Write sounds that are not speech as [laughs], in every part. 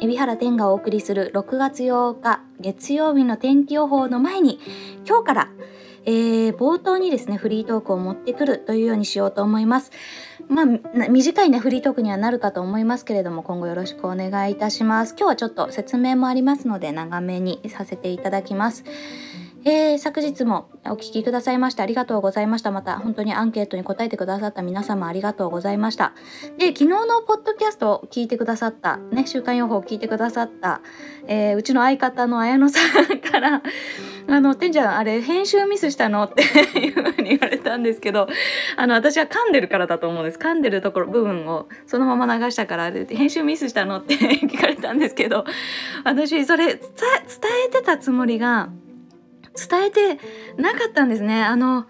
海老原天がお送りする6月8日月曜日の天気予報の前に今日から、えー、冒頭にですねフリートークを持ってくるというようにしようと思います。まあ短いねフリートークにはなるかと思いますけれども今後よろしくお願いいたします。今日はちょっと説明もありますので長めにさせていただきます。えー、昨日もお聞きくださいましてありがとうございました。また本当にアンケートに答えてくださった皆様ありがとうございました。で、昨日のポッドキャストを聞いてくださった、ね、週間予報を聞いてくださった、えー、うちの相方の綾野さんから、[laughs] あの、てんちゃん、あれ、編集ミスしたの？って [laughs] いうふうに言われたんですけど、あの、私は噛んでるからだと思うんです。噛んでるところ、部分をそのまま流したからあれ、編集ミスしたの？って [laughs] 聞かれたんですけど、私、それ伝えてたつもりが、伝えてなかったんですね。あの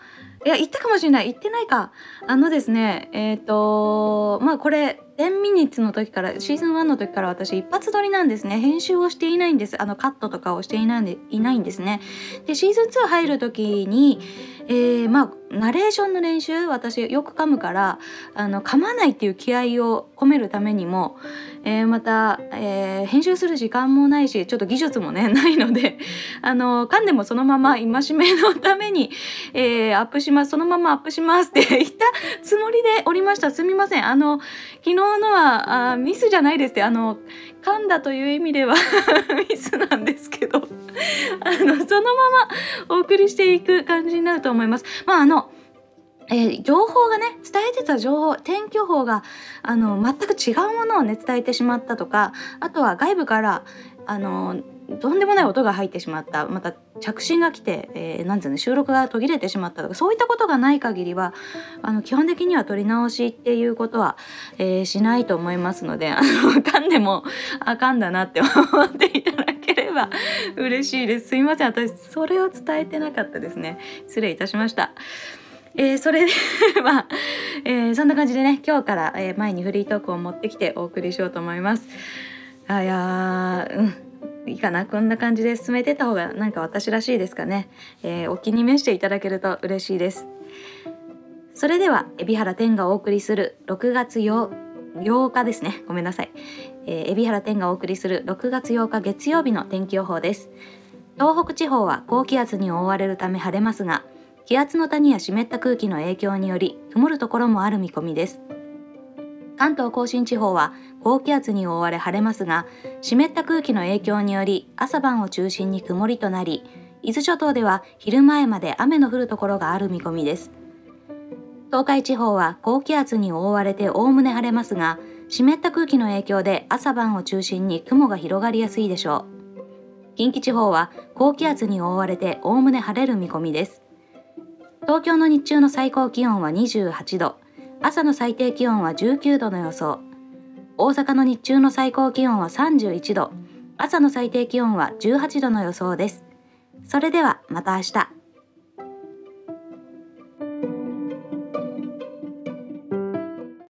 いや言ったかもしれない。言ってないか。あのですねえっ、ー、とまあこれ10ミニッツの時からシーズン1の時から私一発撮りなんですね。編集をしていないんです。あのカットとかをしていないんでいないんですね。でシーズン2入る時にえー、まあナレーションの練習私よく噛むからあの噛まないっていう気合を込めるためにも、えー、また、えー、編集する時間もないしちょっと技術もね [laughs] ないのであの噛んでもそのまま戒めのために、えー、アップしますそのままアップしますって [laughs] 言ったつもりでおりましたすみませんあの昨日のはあミスじゃないですってあの噛んだという意味では [laughs] ミスなんですけどあのそのままお送りしていく感じになると思います。まああのえー、情報がね伝えてた情報天気予報があの全く違うものをね伝えてしまったとかあとは外部からあのとんでもない音が入ってしまったまた着信が来て、えー、なんうの収録が途切れてしまったとかそういったことがない限りはあの基本的には取り直しっていうことは、えー、しないと思いますのであの噛んでもあかんだなって思っていただければ嬉しいです。すいません。私それを伝えてなかったですね。失礼いたしました。えー、それで [laughs] は、えー、そんな感じでね今日から、えー、前にフリートークを持ってきてお送りしようと思います。あいやうん。いいかな？こんな感じで進めてた方がなんか私らしいですかね、えー、お気に召していただけると嬉しいです。それでは海老原天がお送りする6月 8, 8日ですね。ごめんなさい、えー、海老原天がお送りする6月8日月曜日の天気予報です。東北地方は高気圧に覆われるため晴れますが気圧の谷や湿った空気の影響により曇るところもある見込みです。関東甲信地方は高気圧に覆われ晴れますが湿った空気の影響により朝晩を中心に曇りとなり伊豆諸島では昼前まで雨の降るところがある見込みです。東海地方は高気圧に覆われておおむね晴れますが湿った空気の影響で朝晩を中心に雲が広がりやすいでしょう。近畿地方は高気圧に覆われておおむね晴れる見込みです。東京の日中の最高気温は28度。朝の最低気温は19度の予想。大阪の日中の最高気温は31度。朝の最低気温は18度の予想です。それではまた明日。